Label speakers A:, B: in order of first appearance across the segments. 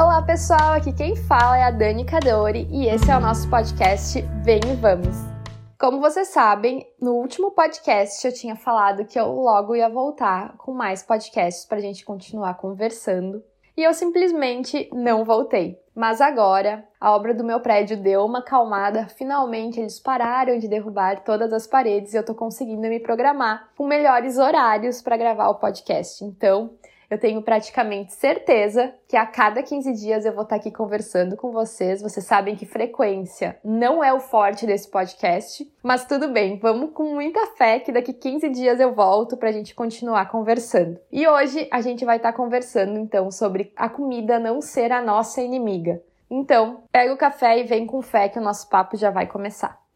A: Olá pessoal, aqui quem fala é a Dani Cadori e esse é o nosso podcast Vem e Vamos. Como vocês sabem, no último podcast eu tinha falado que eu logo ia voltar com mais podcasts para a gente continuar conversando e eu simplesmente não voltei. Mas agora, a obra do meu prédio deu uma calmada, finalmente eles pararam de derrubar todas as paredes e eu tô conseguindo me programar com melhores horários para gravar o podcast. Então, eu tenho praticamente certeza que a cada 15 dias eu vou estar aqui conversando com vocês. Vocês sabem que frequência não é o forte desse podcast, mas tudo bem, vamos com muita fé que daqui 15 dias eu volto para a gente continuar conversando. E hoje a gente vai estar conversando então sobre a comida não ser a nossa inimiga. Então, pega o café e vem com fé que o nosso papo já vai começar.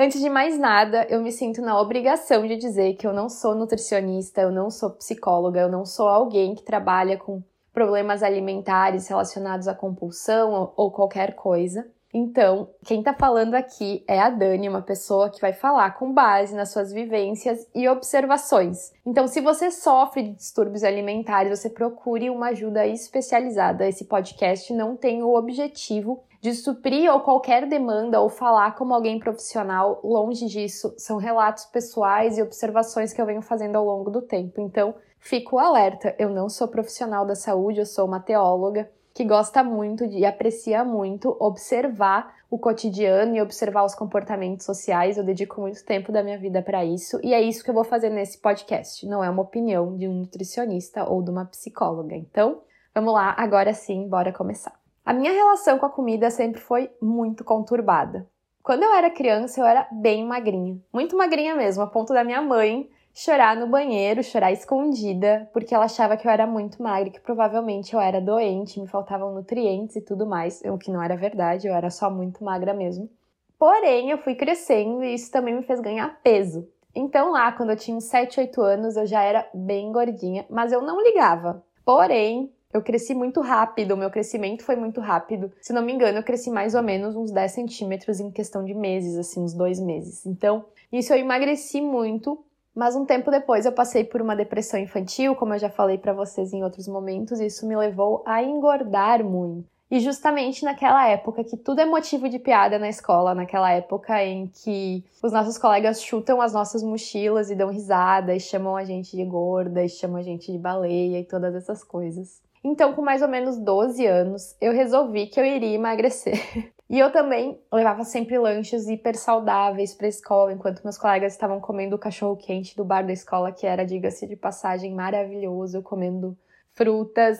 A: Antes de mais nada, eu me sinto na obrigação de dizer que eu não sou nutricionista, eu não sou psicóloga, eu não sou alguém que trabalha com problemas alimentares relacionados à compulsão ou qualquer coisa. Então, quem tá falando aqui é a Dani, uma pessoa que vai falar com base nas suas vivências e observações. Então, se você sofre de distúrbios alimentares, você procure uma ajuda especializada. Esse podcast não tem o objetivo de suprir ou qualquer demanda ou falar como alguém profissional, longe disso, são relatos pessoais e observações que eu venho fazendo ao longo do tempo. Então, fico alerta, eu não sou profissional da saúde, eu sou uma teóloga que gosta muito e aprecia muito observar o cotidiano e observar os comportamentos sociais. Eu dedico muito tempo da minha vida para isso e é isso que eu vou fazer nesse podcast. Não é uma opinião de um nutricionista ou de uma psicóloga. Então, vamos lá, agora sim, bora começar. A minha relação com a comida sempre foi muito conturbada. Quando eu era criança, eu era bem magrinha, muito magrinha mesmo, a ponto da minha mãe chorar no banheiro, chorar escondida, porque ela achava que eu era muito magra, que provavelmente eu era doente, me faltavam nutrientes e tudo mais, o que não era verdade, eu era só muito magra mesmo. Porém, eu fui crescendo e isso também me fez ganhar peso. Então, lá, quando eu tinha uns 7, 8 anos, eu já era bem gordinha, mas eu não ligava. Porém, eu cresci muito rápido, o meu crescimento foi muito rápido. Se não me engano, eu cresci mais ou menos uns 10 centímetros em questão de meses, assim, uns dois meses. Então, isso eu emagreci muito, mas um tempo depois eu passei por uma depressão infantil, como eu já falei para vocês em outros momentos, e isso me levou a engordar muito. E justamente naquela época que tudo é motivo de piada na escola, naquela época em que os nossos colegas chutam as nossas mochilas e dão risada e chamam a gente de gorda e chamam a gente de baleia e todas essas coisas. Então, com mais ou menos 12 anos, eu resolvi que eu iria emagrecer. E eu também levava sempre lanches hiper saudáveis para a escola, enquanto meus colegas estavam comendo o cachorro quente do bar da escola, que era, diga-se de passagem, maravilhoso, comendo frutas.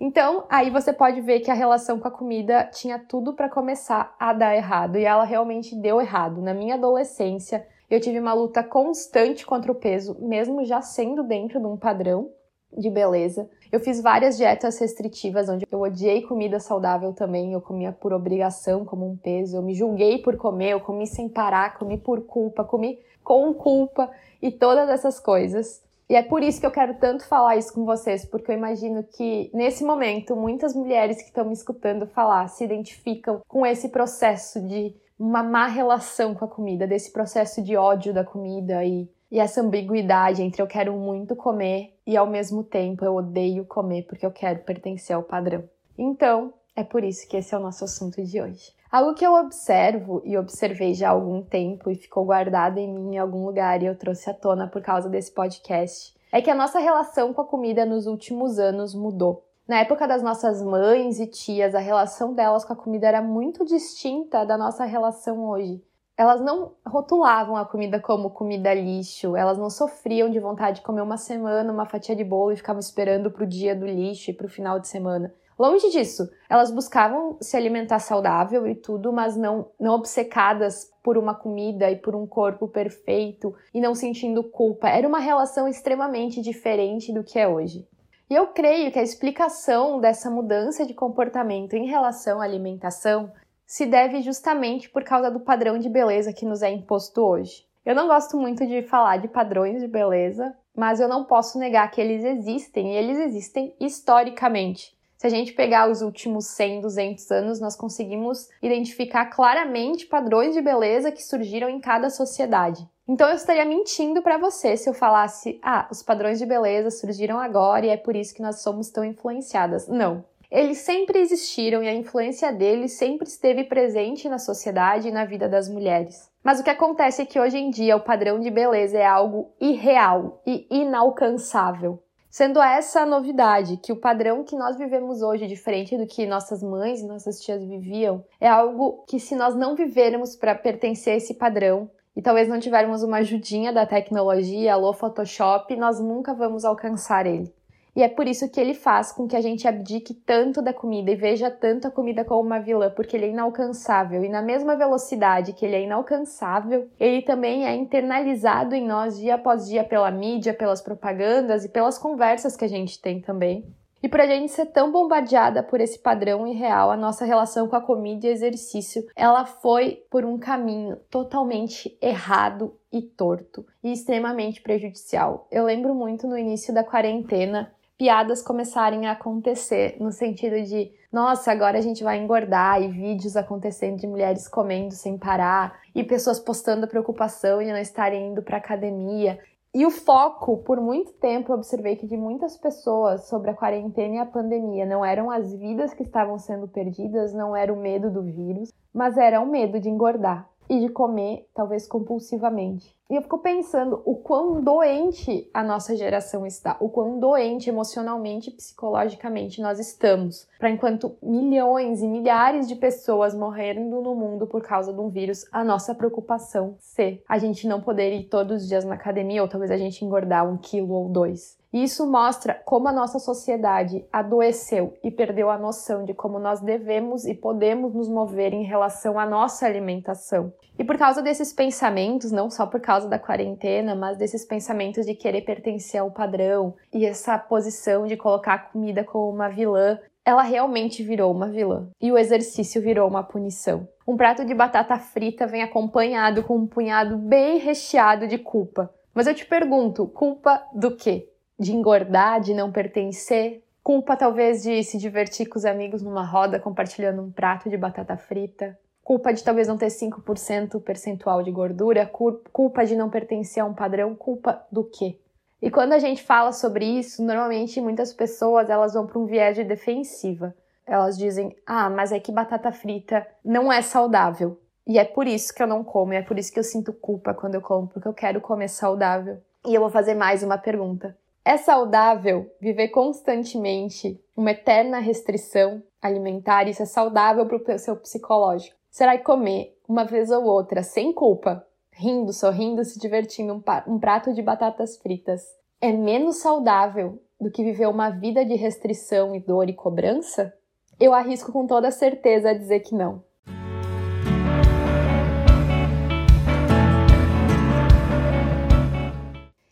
A: Então, aí você pode ver que a relação com a comida tinha tudo para começar a dar errado, e ela realmente deu errado. Na minha adolescência, eu tive uma luta constante contra o peso, mesmo já sendo dentro de um padrão de beleza. Eu fiz várias dietas restritivas, onde eu odiei comida saudável também, eu comia por obrigação, como um peso, eu me julguei por comer, eu comi sem parar, comi por culpa, comi com culpa e todas essas coisas. E é por isso que eu quero tanto falar isso com vocês, porque eu imagino que nesse momento muitas mulheres que estão me escutando falar se identificam com esse processo de uma má relação com a comida, desse processo de ódio da comida e e essa ambiguidade entre eu quero muito comer e ao mesmo tempo eu odeio comer porque eu quero pertencer ao padrão. Então, é por isso que esse é o nosso assunto de hoje. Algo que eu observo e observei já há algum tempo e ficou guardado em mim em algum lugar e eu trouxe à tona por causa desse podcast é que a nossa relação com a comida nos últimos anos mudou. Na época das nossas mães e tias, a relação delas com a comida era muito distinta da nossa relação hoje elas não rotulavam a comida como comida lixo, elas não sofriam de vontade de comer uma semana uma fatia de bolo e ficavam esperando para o dia do lixo e o final de semana. Longe disso, elas buscavam se alimentar saudável e tudo, mas não, não obcecadas por uma comida e por um corpo perfeito e não sentindo culpa. Era uma relação extremamente diferente do que é hoje. E eu creio que a explicação dessa mudança de comportamento em relação à alimentação se deve justamente por causa do padrão de beleza que nos é imposto hoje. Eu não gosto muito de falar de padrões de beleza, mas eu não posso negar que eles existem e eles existem historicamente. Se a gente pegar os últimos 100, 200 anos, nós conseguimos identificar claramente padrões de beleza que surgiram em cada sociedade. Então eu estaria mentindo para você se eu falasse: "Ah, os padrões de beleza surgiram agora e é por isso que nós somos tão influenciadas". Não. Eles sempre existiram e a influência deles sempre esteve presente na sociedade e na vida das mulheres. Mas o que acontece é que hoje em dia o padrão de beleza é algo irreal e inalcançável. Sendo essa a novidade, que o padrão que nós vivemos hoje, diferente do que nossas mães e nossas tias viviam, é algo que, se nós não vivermos para pertencer a esse padrão, e talvez não tivermos uma ajudinha da tecnologia, alô Photoshop, nós nunca vamos alcançar ele. E é por isso que ele faz com que a gente abdique tanto da comida e veja tanto a comida como uma vilã, porque ele é inalcançável. E na mesma velocidade que ele é inalcançável, ele também é internalizado em nós dia após dia pela mídia, pelas propagandas e pelas conversas que a gente tem também. E por a gente ser tão bombardeada por esse padrão irreal, a nossa relação com a comida e exercício, ela foi por um caminho totalmente errado e torto e extremamente prejudicial. Eu lembro muito no início da quarentena piadas começarem a acontecer, no sentido de, nossa, agora a gente vai engordar, e vídeos acontecendo de mulheres comendo sem parar, e pessoas postando a preocupação de não estarem indo para academia. E o foco, por muito tempo, eu observei que de muitas pessoas sobre a quarentena e a pandemia não eram as vidas que estavam sendo perdidas, não era o medo do vírus, mas era o medo de engordar e de comer, talvez compulsivamente. E eu fico pensando o quão doente a nossa geração está, o quão doente emocionalmente e psicologicamente nós estamos. Para enquanto milhões e milhares de pessoas morrendo no mundo por causa de um vírus, a nossa preocupação ser a gente não poder ir todos os dias na academia ou talvez a gente engordar um quilo ou dois. E isso mostra como a nossa sociedade adoeceu e perdeu a noção de como nós devemos e podemos nos mover em relação à nossa alimentação. E por causa desses pensamentos, não só por causa da quarentena, mas desses pensamentos de querer pertencer ao padrão e essa posição de colocar a comida como uma vilã, ela realmente virou uma vilã. E o exercício virou uma punição. Um prato de batata frita vem acompanhado com um punhado bem recheado de culpa. Mas eu te pergunto, culpa do quê? de engordar, de não pertencer, culpa talvez de se divertir com os amigos numa roda compartilhando um prato de batata frita, culpa de talvez não ter 5% percentual de gordura, culpa de não pertencer a um padrão, culpa do quê? E quando a gente fala sobre isso, normalmente muitas pessoas elas vão para um viés de defensiva. Elas dizem: "Ah, mas é que batata frita não é saudável". E é por isso que eu não como, e é por isso que eu sinto culpa quando eu como, porque eu quero comer saudável. E eu vou fazer mais uma pergunta. É saudável viver constantemente uma eterna restrição alimentar? Isso é saudável para o seu psicológico? Será que comer uma vez ou outra, sem culpa, rindo, sorrindo, se divertindo, um, prato de batatas fritas, é menos saudável do que viver uma vida de restrição e dor e cobrança? Eu arrisco com toda certeza a dizer que não.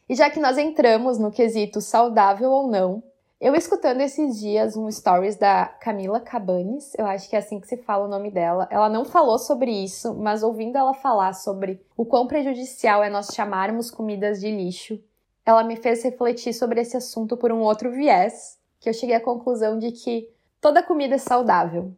A: E já que nós entramos no quesito saudável ou não, eu escutando esses dias um stories da Camila Cabanes, eu acho que é assim que se fala o nome dela. Ela não falou sobre isso, mas ouvindo ela falar sobre o quão prejudicial é nós chamarmos comidas de lixo, ela me fez refletir sobre esse assunto por um outro viés, que eu cheguei à conclusão de que toda comida é saudável.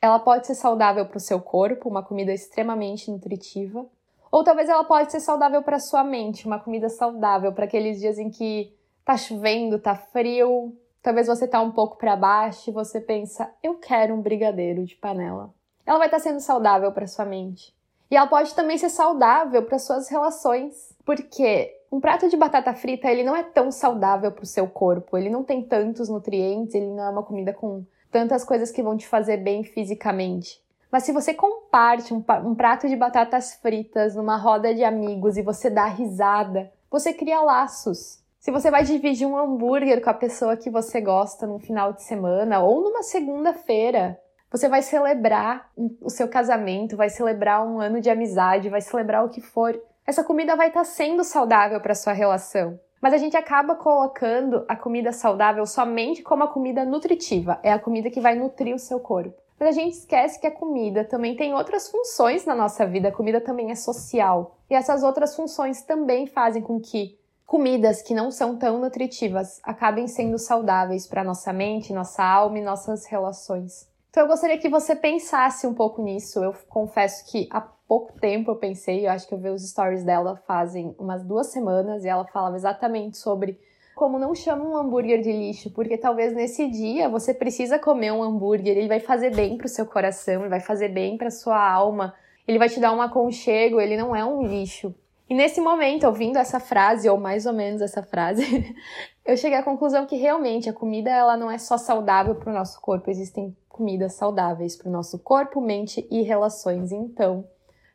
A: Ela pode ser saudável para o seu corpo, uma comida extremamente nutritiva, ou talvez ela pode ser saudável para sua mente, uma comida saudável para aqueles dias em que tá chovendo, tá frio, talvez você tá um pouco para baixo e você pensa, eu quero um brigadeiro de panela. Ela vai estar tá sendo saudável para sua mente. E ela pode também ser saudável para suas relações, porque um prato de batata frita, ele não é tão saudável para o seu corpo, ele não tem tantos nutrientes, ele não é uma comida com tantas coisas que vão te fazer bem fisicamente. Mas se você comparte um, um prato de batatas fritas numa roda de amigos e você dá risada, você cria laços. Se você vai dividir um hambúrguer com a pessoa que você gosta num final de semana ou numa segunda-feira, você vai celebrar o seu casamento, vai celebrar um ano de amizade, vai celebrar o que for. Essa comida vai estar tá sendo saudável para sua relação. Mas a gente acaba colocando a comida saudável somente como a comida nutritiva, é a comida que vai nutrir o seu corpo. Mas a gente esquece que a comida também tem outras funções na nossa vida, a comida também é social. E essas outras funções também fazem com que comidas que não são tão nutritivas acabem sendo saudáveis para nossa mente, nossa alma e nossas relações. Então eu gostaria que você pensasse um pouco nisso. Eu confesso que há pouco tempo eu pensei, eu acho que eu vi os stories dela fazem umas duas semanas e ela falava exatamente sobre como não chama um hambúrguer de lixo, porque talvez nesse dia você precisa comer um hambúrguer, ele vai fazer bem pro seu coração, ele vai fazer bem pra sua alma, ele vai te dar um aconchego, ele não é um lixo. E nesse momento, ouvindo essa frase, ou mais ou menos essa frase, eu cheguei à conclusão que realmente a comida ela não é só saudável para o nosso corpo, existem comidas saudáveis para o nosso corpo, mente e relações. Então,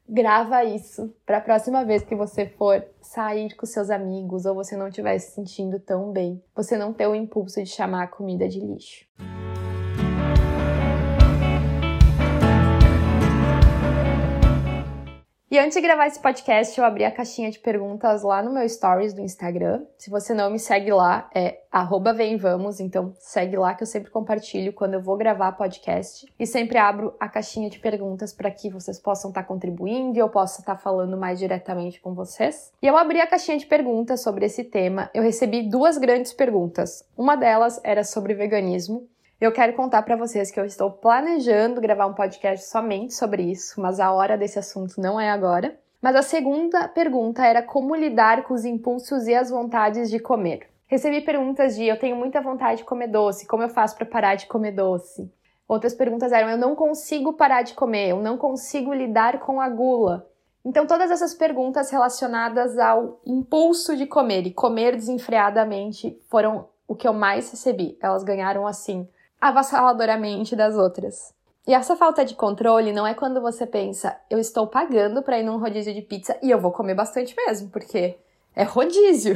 A: grava isso para a próxima vez que você for sair com seus amigos ou você não estiver se sentindo tão bem, você não ter o impulso de chamar a comida de lixo. E antes de gravar esse podcast, eu abri a caixinha de perguntas lá no meu stories do Instagram. Se você não me segue lá, é @vemvamos, então segue lá que eu sempre compartilho quando eu vou gravar podcast e sempre abro a caixinha de perguntas para que vocês possam estar tá contribuindo e eu possa estar tá falando mais diretamente com vocês. E eu abri a caixinha de perguntas sobre esse tema. Eu recebi duas grandes perguntas. Uma delas era sobre veganismo eu quero contar para vocês que eu estou planejando gravar um podcast somente sobre isso, mas a hora desse assunto não é agora. Mas a segunda pergunta era como lidar com os impulsos e as vontades de comer. Recebi perguntas de eu tenho muita vontade de comer doce, como eu faço para parar de comer doce? Outras perguntas eram eu não consigo parar de comer, eu não consigo lidar com a gula. Então todas essas perguntas relacionadas ao impulso de comer e comer desenfreadamente foram o que eu mais recebi. Elas ganharam assim avassaladoramente das outras. E essa falta de controle não é quando você pensa, eu estou pagando para ir num rodízio de pizza e eu vou comer bastante mesmo, porque é rodízio.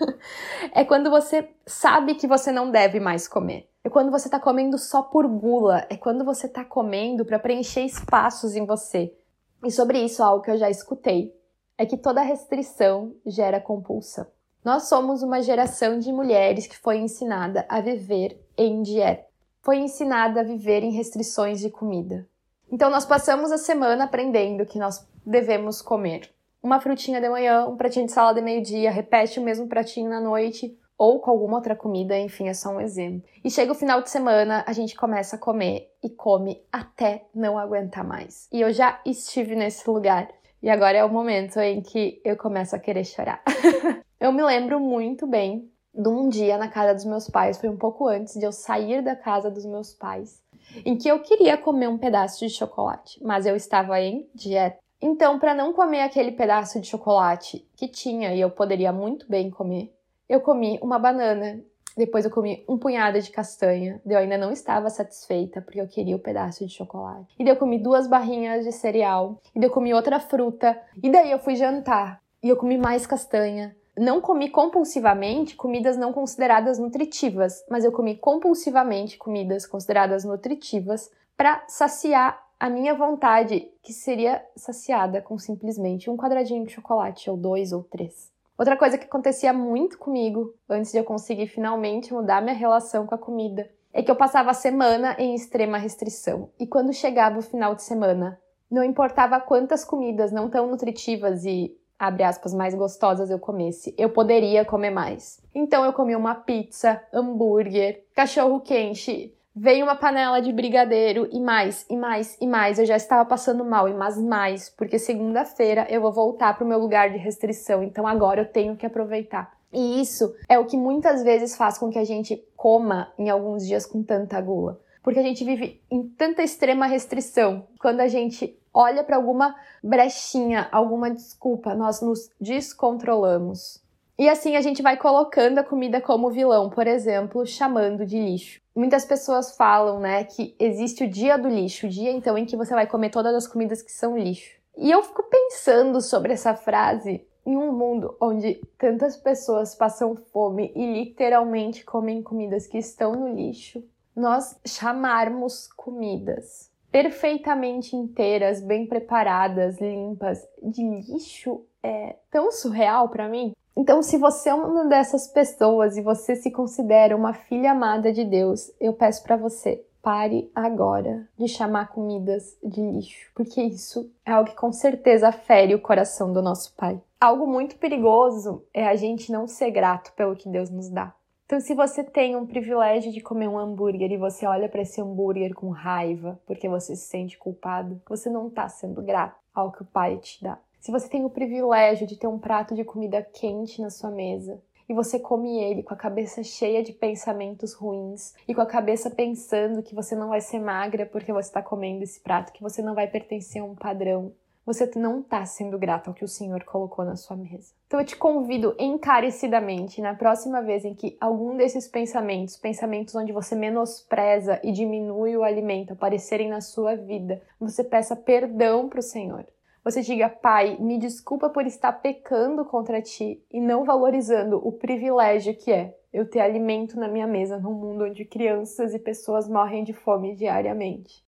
A: é quando você sabe que você não deve mais comer. É quando você está comendo só por gula. É quando você está comendo para preencher espaços em você. E sobre isso, algo que eu já escutei é que toda restrição gera compulsão. Nós somos uma geração de mulheres que foi ensinada a viver em dieta. Foi ensinada a viver em restrições de comida. Então nós passamos a semana aprendendo que nós devemos comer uma frutinha de manhã, um pratinho de salada de meio-dia, repete o mesmo pratinho na noite ou com alguma outra comida, enfim, é só um exemplo. E chega o final de semana, a gente começa a comer e come até não aguentar mais. E eu já estive nesse lugar. E agora é o momento em que eu começo a querer chorar. eu me lembro muito bem de um dia na casa dos meus pais, foi um pouco antes de eu sair da casa dos meus pais, em que eu queria comer um pedaço de chocolate, mas eu estava em dieta. Então, para não comer aquele pedaço de chocolate que tinha e eu poderia muito bem comer, eu comi uma banana. Depois eu comi um punhado de castanha. Eu ainda não estava satisfeita porque eu queria o um pedaço de chocolate. E daí eu comi duas barrinhas de cereal. E daí eu comi outra fruta. E daí eu fui jantar. E eu comi mais castanha não comi compulsivamente comidas não consideradas nutritivas, mas eu comi compulsivamente comidas consideradas nutritivas para saciar a minha vontade, que seria saciada com simplesmente um quadradinho de chocolate, ou dois ou três. Outra coisa que acontecia muito comigo antes de eu conseguir finalmente mudar minha relação com a comida é que eu passava a semana em extrema restrição. E quando chegava o final de semana, não importava quantas comidas não tão nutritivas e abre aspas, mais gostosas eu comesse, eu poderia comer mais. Então eu comi uma pizza, hambúrguer, cachorro quente, veio uma panela de brigadeiro e mais, e mais, e mais. Eu já estava passando mal, e mais, mais, porque segunda-feira eu vou voltar para o meu lugar de restrição, então agora eu tenho que aproveitar. E isso é o que muitas vezes faz com que a gente coma em alguns dias com tanta gula. Porque a gente vive em tanta extrema restrição. Quando a gente olha para alguma brechinha, alguma desculpa, nós nos descontrolamos. E assim a gente vai colocando a comida como vilão, por exemplo, chamando de lixo. Muitas pessoas falam, né, que existe o dia do lixo, o dia então em que você vai comer todas as comidas que são lixo. E eu fico pensando sobre essa frase em um mundo onde tantas pessoas passam fome e literalmente comem comidas que estão no lixo, nós chamarmos comidas perfeitamente inteiras, bem preparadas, limpas, de lixo é tão surreal para mim. Então, se você é uma dessas pessoas e você se considera uma filha amada de Deus, eu peço para você, pare agora de chamar comidas de lixo, porque isso é algo que com certeza fere o coração do nosso Pai. Algo muito perigoso é a gente não ser grato pelo que Deus nos dá. Então, se você tem um privilégio de comer um hambúrguer e você olha para esse hambúrguer com raiva porque você se sente culpado, você não está sendo grato ao que o Pai te dá. Se você tem o privilégio de ter um prato de comida quente na sua mesa e você come ele com a cabeça cheia de pensamentos ruins e com a cabeça pensando que você não vai ser magra porque você está comendo esse prato, que você não vai pertencer a um padrão, você não está sendo grato ao que o Senhor colocou na sua mesa. Então eu te convido encarecidamente, na próxima vez em que algum desses pensamentos, pensamentos onde você menospreza e diminui o alimento, aparecerem na sua vida, você peça perdão para o Senhor. Você diga, Pai, me desculpa por estar pecando contra ti e não valorizando o privilégio que é eu ter alimento na minha mesa num mundo onde crianças e pessoas morrem de fome diariamente.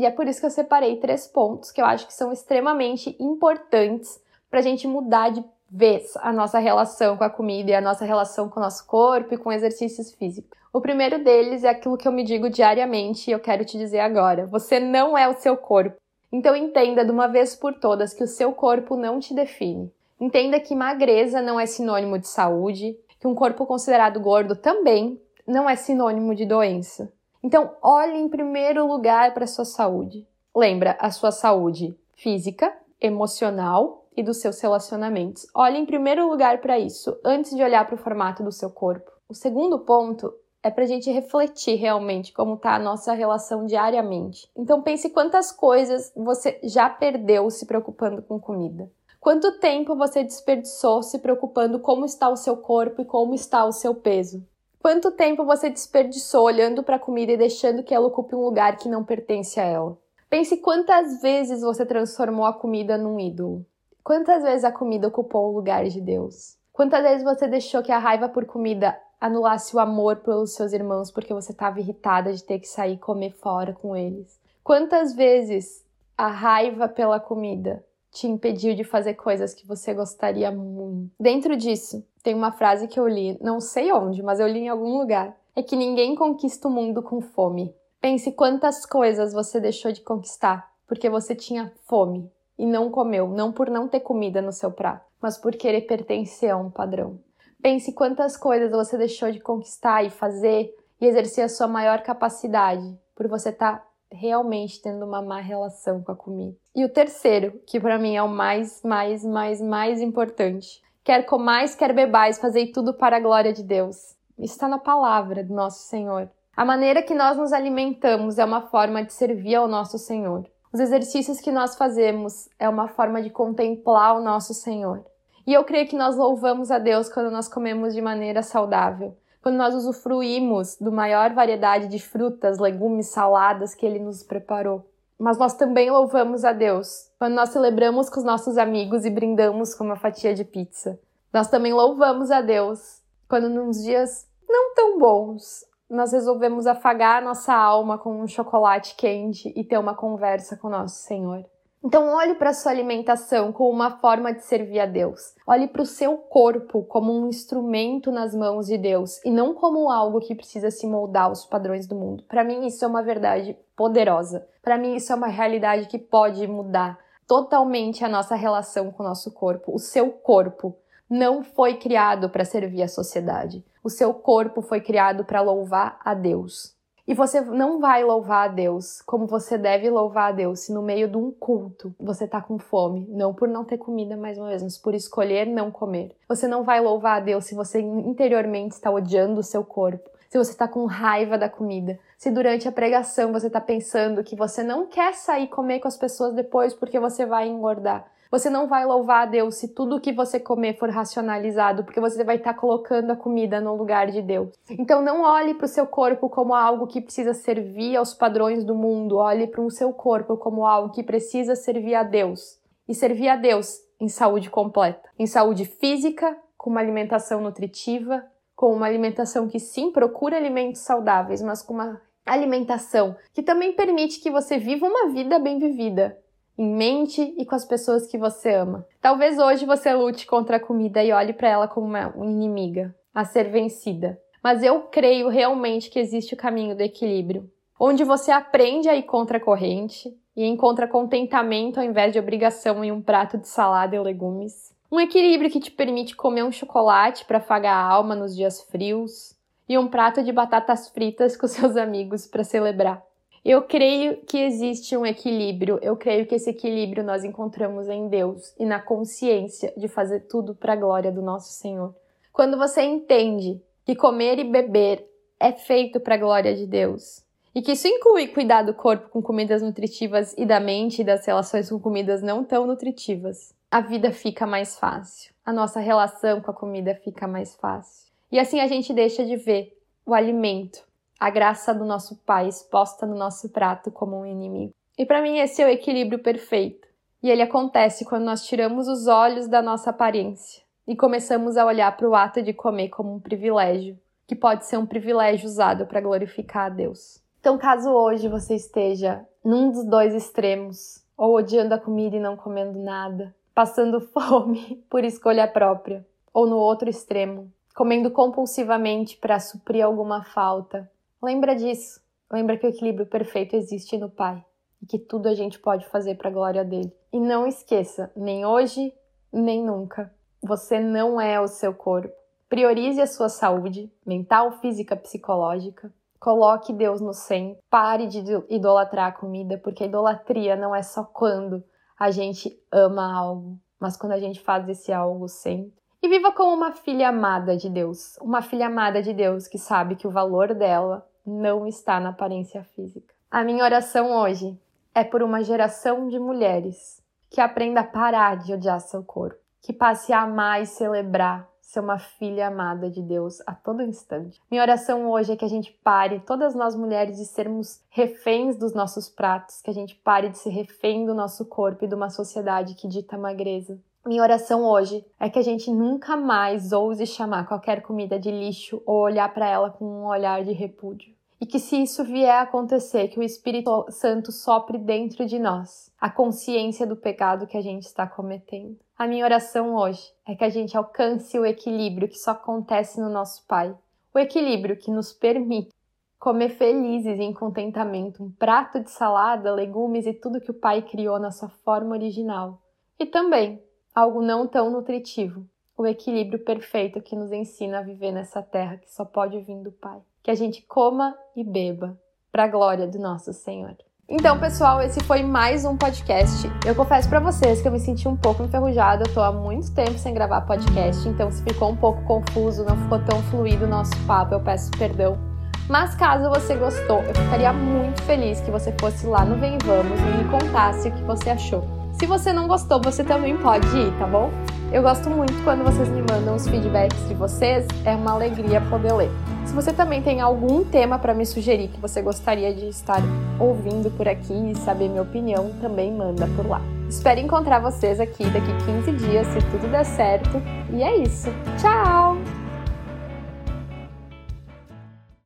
A: E é por isso que eu separei três pontos que eu acho que são extremamente importantes para a gente mudar de vez a nossa relação com a comida e a nossa relação com o nosso corpo e com exercícios físicos. O primeiro deles é aquilo que eu me digo diariamente e eu quero te dizer agora: você não é o seu corpo. Então entenda de uma vez por todas que o seu corpo não te define. Entenda que magreza não é sinônimo de saúde, que um corpo considerado gordo também não é sinônimo de doença. Então, olhe em primeiro lugar para a sua saúde. Lembra a sua saúde física, emocional e dos seus relacionamentos. Olhe em primeiro lugar para isso, antes de olhar para o formato do seu corpo. O segundo ponto é para a gente refletir realmente como está a nossa relação diariamente. Então pense quantas coisas você já perdeu se preocupando com comida. Quanto tempo você desperdiçou se preocupando como está o seu corpo e como está o seu peso? Quanto tempo você desperdiçou olhando para a comida e deixando que ela ocupe um lugar que não pertence a ela? Pense quantas vezes você transformou a comida num ídolo. Quantas vezes a comida ocupou o lugar de Deus? Quantas vezes você deixou que a raiva por comida anulasse o amor pelos seus irmãos porque você estava irritada de ter que sair comer fora com eles? Quantas vezes a raiva pela comida te impediu de fazer coisas que você gostaria muito? Dentro disso, tem uma frase que eu li, não sei onde, mas eu li em algum lugar. É que ninguém conquista o mundo com fome. Pense quantas coisas você deixou de conquistar porque você tinha fome e não comeu, não por não ter comida no seu prato, mas por querer pertencer a um padrão. Pense quantas coisas você deixou de conquistar e fazer e exercer a sua maior capacidade por você estar tá realmente tendo uma má relação com a comida. E o terceiro, que para mim é o mais, mais, mais, mais importante, Quer comais, quer bebais, fazei tudo para a glória de Deus. Isso está na palavra do nosso Senhor. A maneira que nós nos alimentamos é uma forma de servir ao nosso Senhor. Os exercícios que nós fazemos é uma forma de contemplar o nosso Senhor. E eu creio que nós louvamos a Deus quando nós comemos de maneira saudável, quando nós usufruímos do maior variedade de frutas, legumes, saladas que Ele nos preparou. Mas nós também louvamos a Deus quando nós celebramos com os nossos amigos e brindamos com uma fatia de pizza. Nós também louvamos a Deus quando, nos dias não tão bons, nós resolvemos afagar nossa alma com um chocolate quente e ter uma conversa com nosso Senhor. Então, olhe para sua alimentação como uma forma de servir a Deus. Olhe para o seu corpo como um instrumento nas mãos de Deus e não como algo que precisa se moldar aos padrões do mundo. Para mim, isso é uma verdade poderosa. Para mim, isso é uma realidade que pode mudar totalmente a nossa relação com o nosso corpo. O seu corpo não foi criado para servir a sociedade. O seu corpo foi criado para louvar a Deus. E você não vai louvar a Deus como você deve louvar a Deus se no meio de um culto você tá com fome, não por não ter comida mais uma vez, mas por escolher não comer. Você não vai louvar a Deus se você interiormente está odiando o seu corpo, se você está com raiva da comida, se durante a pregação você está pensando que você não quer sair comer com as pessoas depois porque você vai engordar. Você não vai louvar a Deus se tudo que você comer for racionalizado, porque você vai estar colocando a comida no lugar de Deus. Então não olhe para o seu corpo como algo que precisa servir aos padrões do mundo, olhe para o seu corpo como algo que precisa servir a Deus. E servir a Deus em saúde completa, em saúde física, com uma alimentação nutritiva, com uma alimentação que sim procura alimentos saudáveis, mas com uma alimentação que também permite que você viva uma vida bem vivida, em mente e com as pessoas que você ama. Talvez hoje você lute contra a comida e olhe para ela como uma inimiga, a ser vencida. Mas eu creio realmente que existe o caminho do equilíbrio, onde você aprende a ir contra a corrente, e encontra contentamento ao invés de obrigação em um prato de salada e legumes. Um equilíbrio que te permite comer um chocolate para afagar a alma nos dias frios e um prato de batatas fritas com seus amigos para celebrar. Eu creio que existe um equilíbrio, eu creio que esse equilíbrio nós encontramos em Deus e na consciência de fazer tudo para a glória do nosso Senhor. Quando você entende que comer e beber é feito para a glória de Deus, e que isso inclui cuidar do corpo com comidas nutritivas e da mente e das relações com comidas não tão nutritivas, a vida fica mais fácil. A nossa relação com a comida fica mais fácil. E assim a gente deixa de ver o alimento, a graça do nosso Pai exposta no nosso prato como um inimigo. E para mim esse é o equilíbrio perfeito. E ele acontece quando nós tiramos os olhos da nossa aparência e começamos a olhar para o ato de comer como um privilégio, que pode ser um privilégio usado para glorificar a Deus. Então, caso hoje você esteja num dos dois extremos, ou odiando a comida e não comendo nada, passando fome por escolha própria, ou no outro extremo, comendo compulsivamente para suprir alguma falta, lembra disso. Lembra que o equilíbrio perfeito existe no Pai e que tudo a gente pode fazer para a glória dele. E não esqueça, nem hoje, nem nunca, você não é o seu corpo. Priorize a sua saúde mental, física, psicológica Coloque Deus no centro. Pare de idolatrar a comida, porque a idolatria não é só quando a gente ama algo, mas quando a gente faz esse algo sempre. E viva como uma filha amada de Deus, uma filha amada de Deus que sabe que o valor dela não está na aparência física. A minha oração hoje é por uma geração de mulheres que aprenda a parar de odiar seu corpo, que passe a amar e celebrar ser uma filha amada de Deus a todo instante. Minha oração hoje é que a gente pare, todas nós mulheres, de sermos reféns dos nossos pratos, que a gente pare de ser refém do nosso corpo e de uma sociedade que dita magreza. Minha oração hoje é que a gente nunca mais ouse chamar qualquer comida de lixo ou olhar para ela com um olhar de repúdio. E que se isso vier a acontecer, que o Espírito Santo sopre dentro de nós a consciência do pecado que a gente está cometendo. A minha oração hoje é que a gente alcance o equilíbrio que só acontece no nosso Pai. O equilíbrio que nos permite comer felizes em contentamento um prato de salada, legumes e tudo que o Pai criou na sua forma original. E também algo não tão nutritivo, o equilíbrio perfeito que nos ensina a viver nessa terra que só pode vir do Pai. Que a gente coma e beba para a glória do nosso Senhor. Então, pessoal, esse foi mais um podcast. Eu confesso para vocês que eu me senti um pouco enferrujada. Eu tô há muito tempo sem gravar podcast, então se ficou um pouco confuso, não ficou tão fluido o nosso papo, eu peço perdão. Mas caso você gostou, eu ficaria muito feliz que você fosse lá no Vem Vamos e me contasse o que você achou. Se você não gostou, você também pode ir, tá bom? Eu gosto muito quando vocês me mandam os feedbacks de vocês, é uma alegria poder ler. Se você também tem algum tema para me sugerir que você gostaria de estar ouvindo por aqui e saber minha opinião, também manda por lá. Espero encontrar vocês aqui daqui 15 dias, se tudo der certo. E é isso. Tchau!